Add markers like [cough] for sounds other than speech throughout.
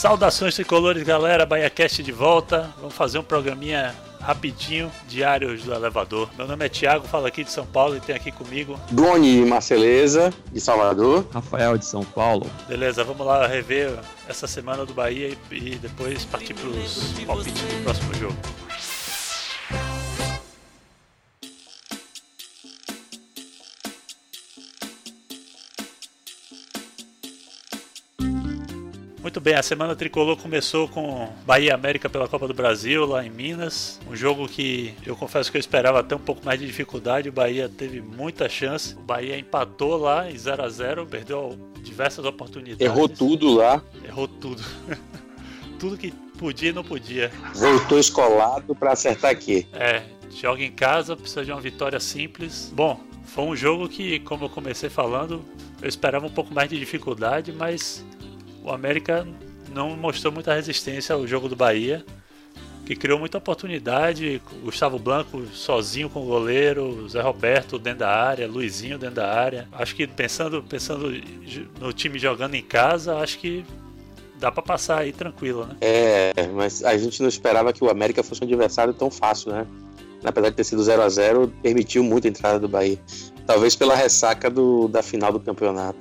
Saudações tricolores, galera. BahiaCast de volta. Vamos fazer um programinha rapidinho, diários do elevador. Meu nome é Thiago, falo aqui de São Paulo e tem aqui comigo. Doni Marceleza, de Salvador. Rafael, de São Paulo. Beleza, vamos lá rever essa semana do Bahia e, e depois partir para os palpites do próximo jogo. Muito bem, a semana tricolor começou com Bahia América pela Copa do Brasil, lá em Minas. Um jogo que eu confesso que eu esperava até um pouco mais de dificuldade. O Bahia teve muita chance. O Bahia empatou lá em 0 a 0 perdeu diversas oportunidades. Errou tudo lá. Errou tudo. [laughs] tudo que podia e não podia. Voltou escolado para acertar aqui. É, joga em casa, precisa de uma vitória simples. Bom, foi um jogo que, como eu comecei falando, eu esperava um pouco mais de dificuldade, mas o América não mostrou muita resistência ao jogo do Bahia, que criou muita oportunidade. Gustavo Blanco sozinho com o goleiro, Zé Roberto dentro da área, Luizinho dentro da área. Acho que pensando, pensando no time jogando em casa, acho que dá para passar aí tranquilo, né? É, mas a gente não esperava que o América fosse um adversário tão fácil, né? Apesar de ter sido 0 a 0 permitiu muito a entrada do Bahia. Talvez pela ressaca do, da final do campeonato.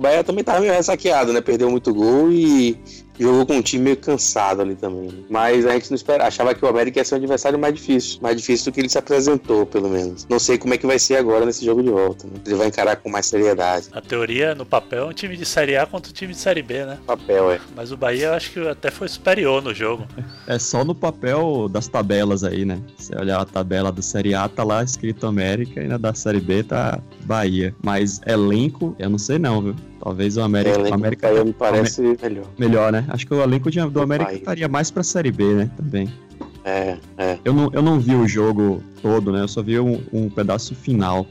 Bahia também tava meio ressaqueado, né? Perdeu muito gol e jogou com um time meio cansado ali também. Né? Mas a gente não esperava, achava que o América ia ser um adversário mais difícil. Mais difícil do que ele se apresentou, pelo menos. Não sei como é que vai ser agora nesse jogo de volta. Né? Ele vai encarar com mais seriedade. A teoria, no papel, é um time de Série A contra um time de Série B, né? Papel, é. Mas o Bahia eu acho que até foi superior no jogo. É só no papel das tabelas aí, né? Se olhar a tabela da Série A, tá lá escrito América e na da Série B tá Bahia. Mas elenco, eu não sei não, viu? Talvez o América. É, o América Bahia me parece melhor. Melhor, né? Acho que o elenco de, do América estaria mais pra Série B, né? Também. É, é. Eu não, eu não vi o jogo todo, né? Eu só vi um, um pedaço final.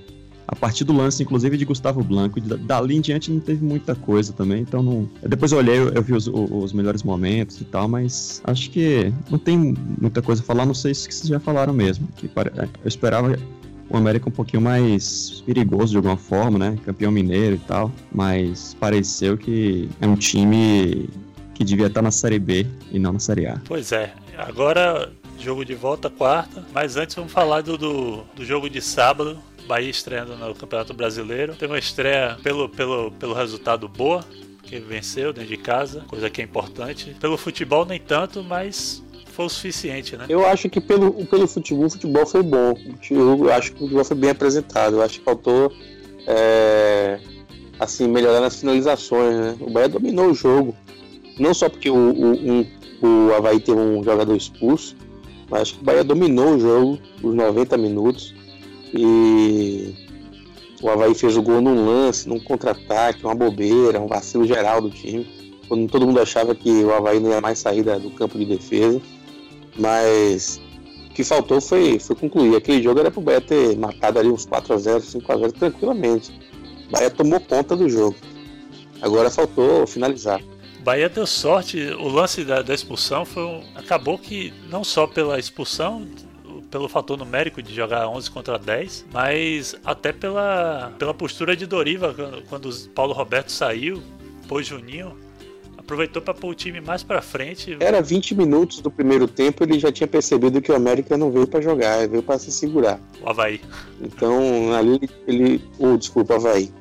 A partir do lance, inclusive, de Gustavo Blanco. Dali em diante não teve muita coisa também, então não. Depois eu olhei, eu vi os, os melhores momentos e tal, mas acho que não tem muita coisa a falar, não sei se vocês já falaram mesmo. Que eu esperava o América um pouquinho mais perigoso de alguma forma, né? Campeão mineiro e tal. Mas pareceu que é um time que devia estar na Série B e não na Série A. Pois é. Agora, jogo de volta quarta. Mas antes vamos falar do, do, do jogo de sábado. Bahia estreando no Campeonato Brasileiro. Teve uma estreia pelo, pelo, pelo resultado boa, que venceu dentro de casa, coisa que é importante. Pelo futebol nem tanto, mas foi o suficiente, né? Eu acho que pelo, pelo futebol, o futebol foi bom. Eu acho que o futebol foi bem apresentado. Eu acho que faltou é, assim, melhorar nas finalizações, né? O Bahia dominou o jogo. Não só porque o, o, um, o Havaí teve um jogador expulso, mas acho que o Bahia dominou o jogo, os 90 minutos. E o Havaí fez o gol num lance, num contra-ataque, uma bobeira, um vacilo geral do time. Quando todo mundo achava que o Havaí não ia mais sair do campo de defesa. Mas o que faltou foi, foi concluir. Aquele jogo era pro Bahia ter matado ali uns 4x0, 5x0 tranquilamente. O Bahia tomou conta do jogo. Agora faltou finalizar. Bahia deu sorte, o lance da, da expulsão foi um, acabou que não só pela expulsão, pelo fator numérico de jogar 11 contra 10, mas até pela, pela postura de Doriva quando, quando o Paulo Roberto saiu, pôs Juninho, aproveitou para pôr o time mais para frente. Era 20 minutos do primeiro tempo, ele já tinha percebido que o América não veio para jogar, veio para se segurar. O Havaí. Então, ali ele. Oh, desculpa, Havaí.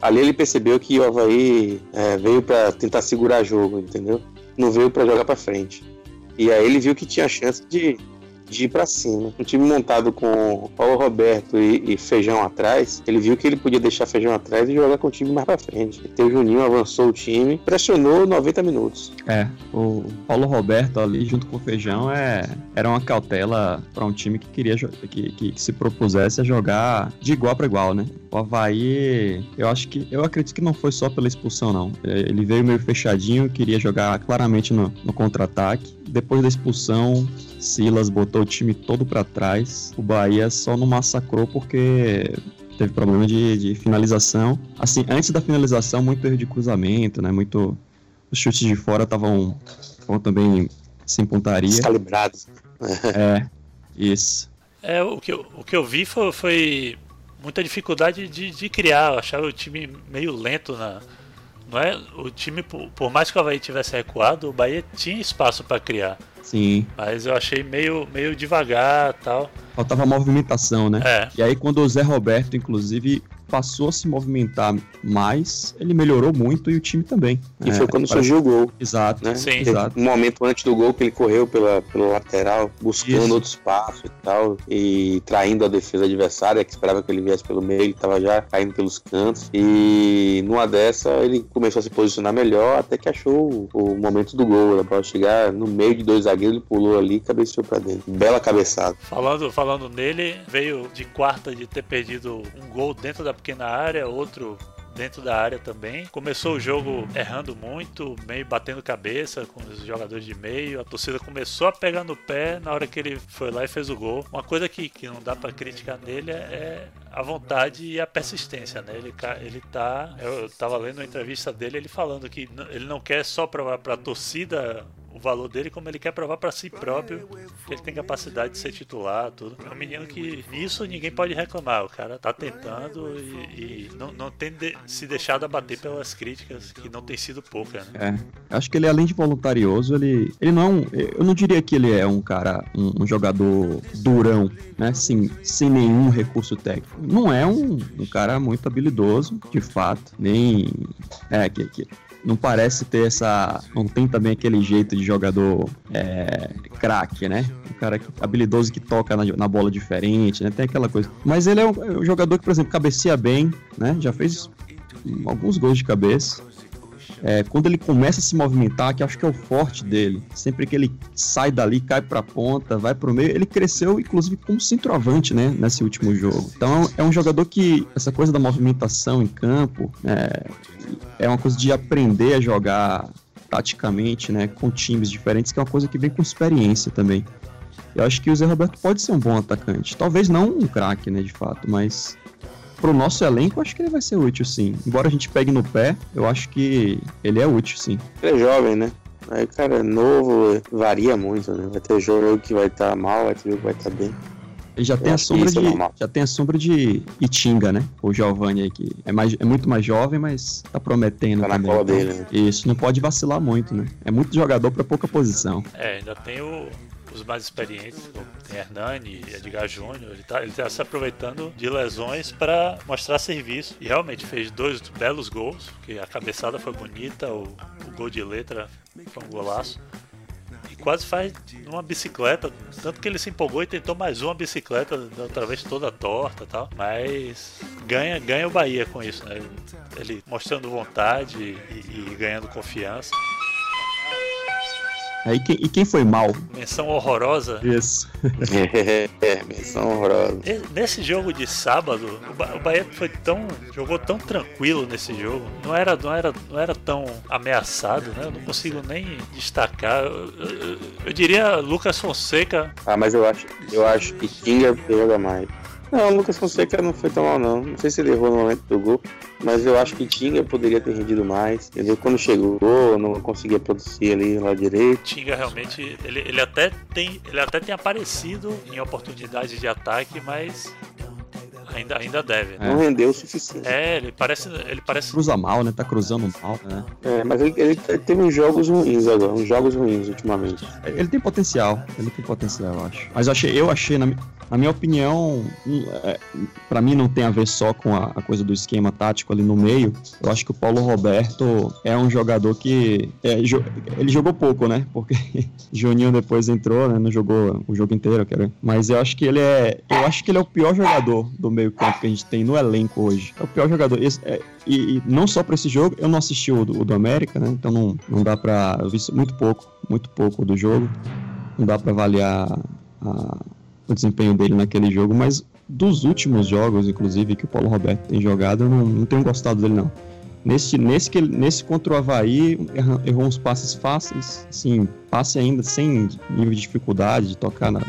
Ali ele percebeu que o Havaí é, veio para tentar segurar jogo, entendeu? Não veio para jogar para frente. E aí ele viu que tinha chance de de ir para cima. Um time montado com Paulo Roberto e, e, Feijão atrás, ele viu que ele podia deixar Feijão atrás e jogar com o time mais para frente. Então o Juninho avançou o time, pressionou 90 minutos. É, o Paulo Roberto ali junto com o Feijão é, era uma cautela para um time que queria que, que, que se propusesse a jogar de igual para igual, né? O Havaí, eu acho que eu acredito que não foi só pela expulsão não. Ele veio meio fechadinho, queria jogar claramente no, no contra-ataque. Depois da expulsão, Silas botou o time todo para trás. O Bahia só não massacrou porque teve problema de, de, finalização. Assim, antes da finalização, muito erro de cruzamento, né? Muito. Os chutes de fora estavam também sem pontaria. Descalibrados. [laughs] é, isso. É, o que eu, o que eu vi foi, foi muita dificuldade de, de criar. Eu achava o time meio lento na, não é o time, por, mais que o Havaí tivesse recuado, o Bahia tinha espaço para criar. Sim. Mas eu achei meio, meio devagar tal. Faltava movimentação, né? É. E aí quando o Zé Roberto, inclusive, passou a se movimentar mais, ele melhorou muito e o time também. E É, foi quando parece- surgiu o gol. Exato, Né? Sim. Exato. um momento antes do gol que ele correu pela, pela lateral, buscando Isso. outro espaço e tal, e traindo a defesa adversária, que esperava que ele viesse pelo meio, ele estava já caindo pelos cantos. E numa dessa ele começou a se posicionar melhor, até que achou o, o momento do gol. A bola chegar no meio de dois zagueiros, ele pulou ali e cabeceou pra dentro. Bela cabeçada. Falando, falando nele, veio de quarta de ter perdido um gol dentro da pequena área, outro dentro da área também. Começou o jogo errando muito, meio batendo cabeça com os jogadores de meio. A torcida começou a pegar no pé na hora que ele foi lá e fez o gol. Uma coisa que, que não dá pra criticar nele é a vontade e a persistência, né? Ele, ele tá. Eu tava lendo uma entrevista dele, ele falando que ele não quer só provar pra torcida valor dele, como ele quer provar pra si próprio que ele tem capacidade de ser titular, tudo. É um menino que nisso ninguém pode reclamar. O cara tá tentando e, e não, não tem de- se deixado abater pelas críticas, que não tem sido pouca, né? É. Acho que ele, além de voluntarioso, ele, ele não é. Eu não diria que ele é um cara, um, um jogador durão, né? Sem, sem nenhum recurso técnico. Não é um, um cara muito habilidoso, de fato. Nem. É, que, que não parece ter essa. Não tem também aquele jeito de jogador é, craque, né? Um cara que- habilidoso que toca na, na bola diferente, né? Tem aquela coisa. Mas ele é um, é um jogador que, por exemplo, cabeceia bem, né? Já fez alguns gols de cabeça. É, quando ele começa a se movimentar, que acho que é o forte dele, sempre que ele sai dali, cai pra ponta, vai pro meio, ele cresceu inclusive como centroavante, né, nesse último jogo. Então é um jogador que essa coisa da movimentação em campo é, é uma coisa de aprender a jogar taticamente, né, com times diferentes, que é uma coisa que vem com experiência também. Eu acho que o Zé Roberto pode ser um bom atacante, talvez não um craque, né, de fato, mas pro nosso elenco, acho que ele vai ser útil, sim. Embora a gente pegue no pé, eu acho que ele é útil, sim. Ele é jovem, né? Aí cara é novo, varia muito, né? Vai ter jogo que vai estar mal, vai ter jogo que vai estar bem. Ele já Eu tem a sombra é de. normal. já tem a sombra de Itinga, né? O Giovanni aí, que é, mais, é muito mais jovem, mas tá prometendo Tá na também. cola Então, dele, né? Isso, não pode vacilar muito, né? É muito jogador pra pouca posição. É, ainda tem o- os mais experientes, como Hernani, Edgar Júnior, ele tá, ele tá se aproveitando de lesões para mostrar serviço. E realmente fez dois belos gols, que a cabeçada foi bonita, o, o gol de letra foi um golaço. E quase faz numa bicicleta, tanto que ele se empolgou e tentou mais uma bicicleta, outra vez toda torta tal. Mas ganha, ganha o Bahia com isso, né? Ele mostrando vontade e- e ganhando confiança. Aí, quem, e quem foi mal? Menção horrorosa Isso. é, menção horrorosa. E- Nesse jogo de sábado, o, ba o Bahia foi tão jogou tão tranquilo nesse jogo. Não era, não era, não era tão ameaçado, né? Eu não consigo nem destacar. Eu, eu- eu diria Lucas Fonseca. Ah, mas eu acho, eu acho que Tinga joga mais. Não, o Lucas Fonseca não foi tão mal, não. Não sei se ele errou no momento do gol, mas eu acho que Tinga poderia ter rendido mais. Entendeu? Quando chegou, não conseguia produzir ali lá direito. Tinga realmente, ele, ele até tem, ele até tem aparecido em oportunidades de ataque, mas ainda, ainda deve. Né? Não rendeu o suficiente. É, ele parece, ele parece Cruza mal, né? Tá cruzando mal, né? É, mas ele, ele teve uns jogos ruins agora, uns jogos ruins ultimamente. Ele tem potencial, ele tem potencial, eu acho. Mas eu achei, eu achei na, na minha opinião, é, pra mim não tem a ver só com a, a coisa do esquema tático ali no meio. Eu acho que o Paulo Roberto é um jogador que é, jo- ele jogou pouco, né? Porque [laughs] Juninho depois entrou, né? Não jogou o jogo inteiro, quero. Mas eu acho que ele é, eu acho que ele é o pior jogador do meio campo que a gente tem no elenco hoje. É o pior jogador. Esse- é, e, e não só pra esse jogo, eu não assisti o do, o do América, né? Então não, não dá pra. Eu vi muito pouco, muito pouco do jogo. Não dá pra avaliar a- o desempenho dele naquele jogo, mas dos últimos jogos, inclusive, que o Paulo Roberto tem jogado, eu não, não tenho gostado dele, não. Nesse, nesse, que, nesse contra o Havaí, errou uns passes fáceis, assim, passe ainda sem nível de dificuldade de tocar na,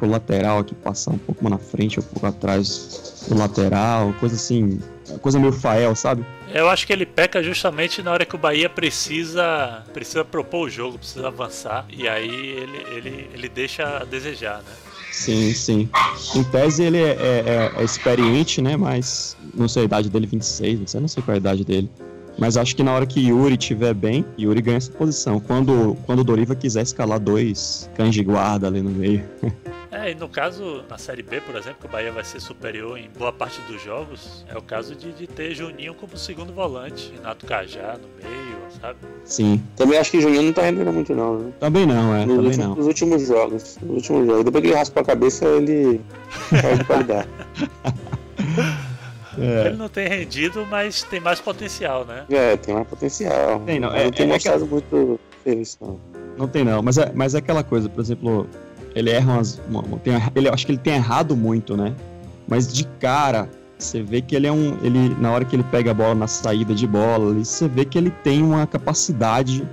pro lateral aqui, passar um pouco mais na frente ou um pouco atrás do lateral, coisa assim, coisa meio Fael, sabe? Eu acho que ele peca justamente na hora que o Bahia precisa precisa propor o jogo, precisa avançar, e aí ele, ele, ele deixa a desejar, né? Sim, sim. Em tese ele é, é- é- experiente, né? Mas não sei a idade dele, 26, 26, não sei qual é a idade dele. Mas acho que na hora que Yuri estiver bem, Yuri ganha essa posição. Quando, quando o Doriva quiser escalar dois cães de guarda ali no meio. [laughs] É, e no caso, na Série B, por exemplo, que o Bahia vai ser superior em boa parte dos jogos, é o caso de, de ter Juninho como segundo volante, Renato Cajá no meio, sabe? Sim. Também acho que Juninho não tá rendendo muito, não, né? Também não, é. Nos, também últimos, não. nos últimos jogos. Nos últimos jogos. Depois que ele raspa a cabeça, ele [laughs] caiu de qualidade. [laughs] É. Ele não tem rendido, mas tem mais potencial, né? É, tem mais potencial. Tem, não. É- não tem é mostrado muito serviço, não. Não tem não, mas é, mas é aquela coisa, por exemplo, ele erra umas. uma- uma- tem- ele, acho que ele tem errado muito, né? Mas de cara, você vê que ele é um. Ele, na hora que ele pega a bola na saída de bola, ali, você vê que ele tem uma capacidade.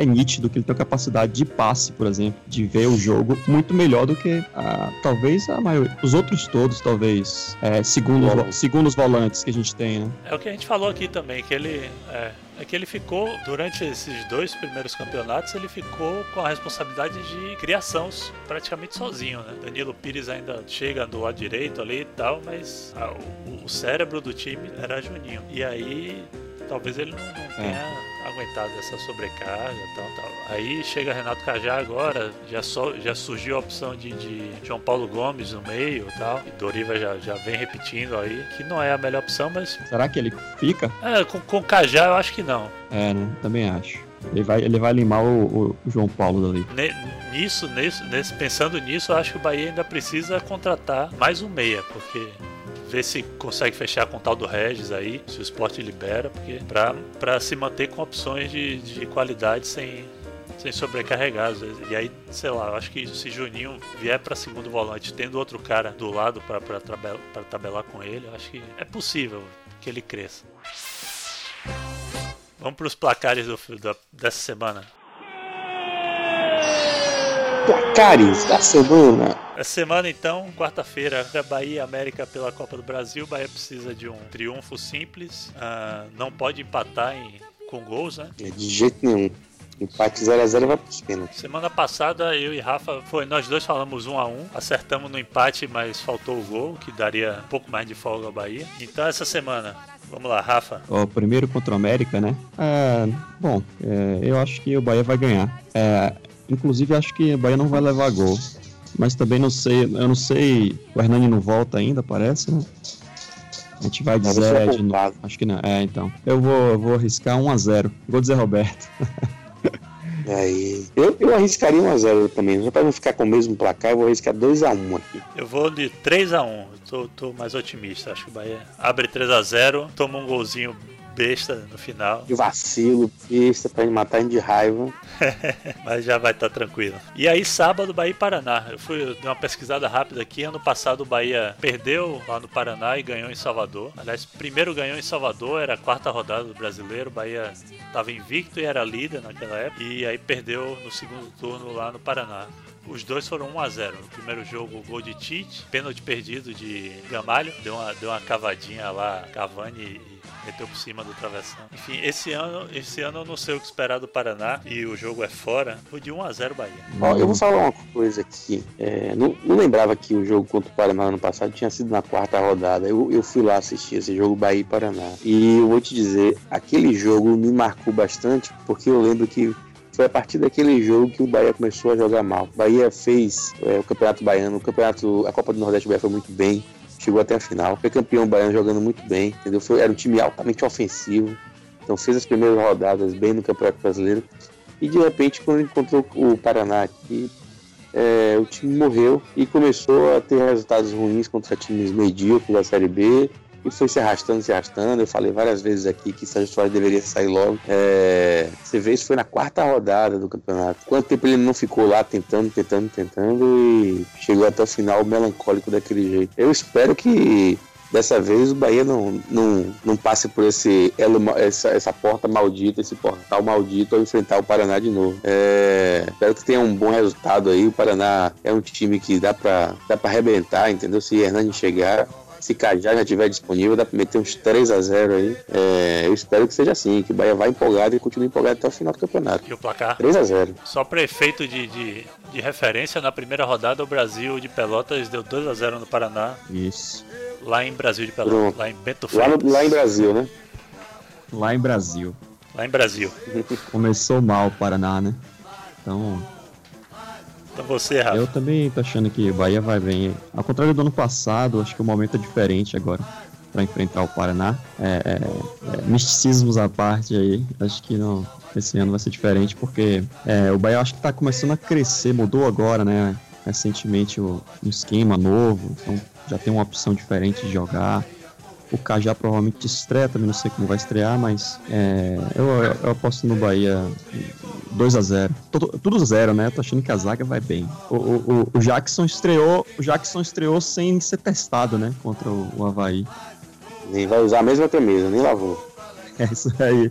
É nítido que ele tem uma capacidade de passe, por exemplo, de ver o jogo muito melhor do que a, talvez a maioria. Os outros todos, talvez, é, segundo, os, segundo os volantes que a gente tem, né? É o que a gente falou aqui também, que ele é, é que ele ficou durante esses dois primeiros campeonatos, ele ficou com a responsabilidade de criação praticamente sozinho, né? Danilo Pires ainda chega do lado direito ali e tal, mas ah, o, o cérebro do time era Juninho. E aí talvez ele não, não tenha aguentado essa sobrecarga e tal, tal. Aí chega Renato Cajá agora, já, só, já surgiu a opção de, de João Paulo Gomes no meio e tal. E Doriva já, já vem repetindo aí, que não é a melhor opção, mas Será que ele fica? é, com, com Cajá eu acho que não. É, né? Também acho. Ele vai, ele vai limar o, o João Paulo dali. Nisso, nisso, nesse, pensando nisso, eu acho que o Bahia ainda precisa contratar mais um meia, porque ver se consegue fechar com o tal do Regis aí, se o esporte libera, porque pra se manter com opções de, de qualidade sem, sem sobrecarregar. E aí, sei lá, eu acho que se Juninho vier pra segundo volante, tendo outro cara do lado pra, pra, tabela, pra tabelar com ele, eu acho que é possível que ele cresça. Vamos pros placares do, da, dessa semana. Placares da semana. Essa semana, então, quarta-feira, da Bahia e América pela Copa do Brasil. Bahia precisa de um triunfo simples. ah, não pode empatar em- com gols, né? É, De jeito nenhum. Empate 0x0 vai pros pênaltis. Semana passada, eu e Rafa, foi, nós dois falamos um a um. Acertamos no empate, mas faltou o gol, que daria um pouco mais de folga ao Bahia. Então, essa semana, vamos lá, Rafa. Ó, primeiro contra o América, né? É, bom, é, eu acho que o Bahia vai ganhar. É, inclusive, acho que o Bahia não vai levar gol. Mas também não sei, eu não sei. O Hernani não volta ainda, parece, né? A gente vai de Zé seja de novo. Acho que não. É, então. Eu vou, eu vou arriscar 1x0. Gol de Zé Roberto. Aí. [laughs] Eu, eu arriscaria 1x0 também. Só pra não ficar com o mesmo placar, eu vou arriscar 2x1 aqui. Eu vou de 3 a 1 tô, tô mais otimista. Acho que o Bahia abre 3 a 0 toma um golzinho besta no final. De vacilo, besta, pra me matar de raiva. [laughs] Mas já vai estar tranquilo. E aí, sábado, Bahia e Paraná. Eu fui eu dei uma pesquisada rápida aqui. Ano passado, o Bahia perdeu lá no Paraná e ganhou em Salvador. Aliás, primeiro ganhou em Salvador, era a quarta rodada do brasileiro. O Bahia estava invicto e era líder naquela época. E aí perdeu no segundo turno lá no Paraná. Os dois foram 1 a 0 No primeiro jogo, o gol de Tite, pênalti perdido de Gamalho, deu uma, deu uma cavadinha lá, Cavani e meteu por cima do travessão. Enfim, esse ano, esse ano eu não sei o que esperar do Paraná e o jogo é fora. Foi de 1 a 0 Bahia. Ó, eu vou falar uma coisa aqui. É, não, não lembrava que o jogo contra o Paraná ano passado tinha sido na quarta rodada. Eu, eu fui lá assistir esse jogo Bahia e Paraná. E eu vou te dizer, aquele jogo me marcou bastante, porque eu lembro que foi a partir daquele jogo que o Bahia começou a jogar mal. O Bahia fez é, o Campeonato Baiano, o Campeonato, a Copa do Nordeste o Bahia foi muito bem, chegou até a final. Foi campeão baiano jogando muito bem, entendeu? Foi, era um time altamente ofensivo. Então fez as primeiras rodadas bem no Campeonato Brasileiro. E de repente, quando encontrou o Paraná aqui, é, o time morreu e começou a ter resultados ruins contra times medíocres da Série B e foi se arrastando, se arrastando. Eu falei várias vezes aqui que Sérgio Soares deveria sair logo. É, você vê, isso foi na quarta rodada do campeonato. Quanto tempo ele não ficou lá tentando, tentando, tentando e chegou até o final melancólico daquele jeito. Eu espero que dessa vez o Bahia não, não, não passe por esse essa, essa porta maldita, esse portal maldito ao enfrentar o Paraná de novo. É, espero que tenha um bom resultado aí. O Paraná é um time que dá pra, dá pra arrebentar, entendeu? Se Hernani chegar. Se Cajá já estiver disponível, dá pra meter uns 3 a 0 aí. É, eu espero que seja assim, que o Bahia vá empolgado e continue empolgado até o final do campeonato. E o placar? 3 a 0 Só para efeito de, de, de referência, na primeira rodada o Brasil de Pelotas deu 2 a 0 no Paraná, Isso. lá em Brasil de Pelotas, Pronto. lá em Bento lá, no- lá em Brasil, né? Lá em Brasil. Lá em Brasil. Começou mal o Paraná, né? Então. Então você, Rafa. Eu também tô achando que Bahia vai bem. Ao contrário do ano passado, acho que o momento é diferente agora para enfrentar o Paraná. É, é, é, misticismos à parte aí, acho que não, esse ano vai ser diferente porque é, o Bahia acho que tá começando a crescer, mudou agora, né? Recentemente o, um esquema novo, então já tem uma opção diferente de jogar. O Cajá provavelmente estreia, também não sei como vai estrear, mas é, eu, eu, aposto no Bahia 2 a 0 Tudo, tudo zero, né? Tô achando que a zaga vai bem. O, o, o, Jackson estreou. O Jackson estreou sem ser testado, né? Contra o, o Havaí. Nem vai usar a mesma camisa, nem lavou. É isso aí.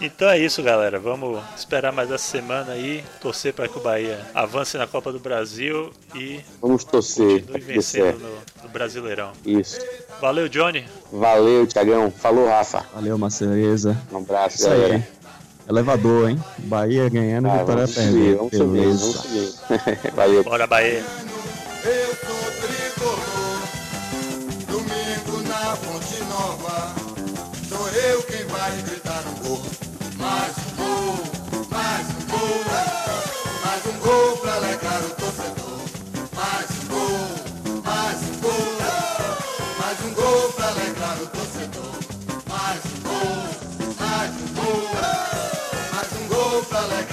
Então é isso, galera. Vamos esperar mais essa semana aí, torcer para que o Bahia avance na Copa do Brasil e vamos torcer continue vencendo no, no, Brasileirão. Isso. Valeu, Johnny. Valeu, Tiagão. Falou, Rafa. Valeu, Marceleza. Um abraço, isso galera. Aí. Elevador, hein? Bahia ganhando, ah, Vitória perdendo. Vamos subir, vamos subir. [laughs] Valeu. Bora, Bahia. para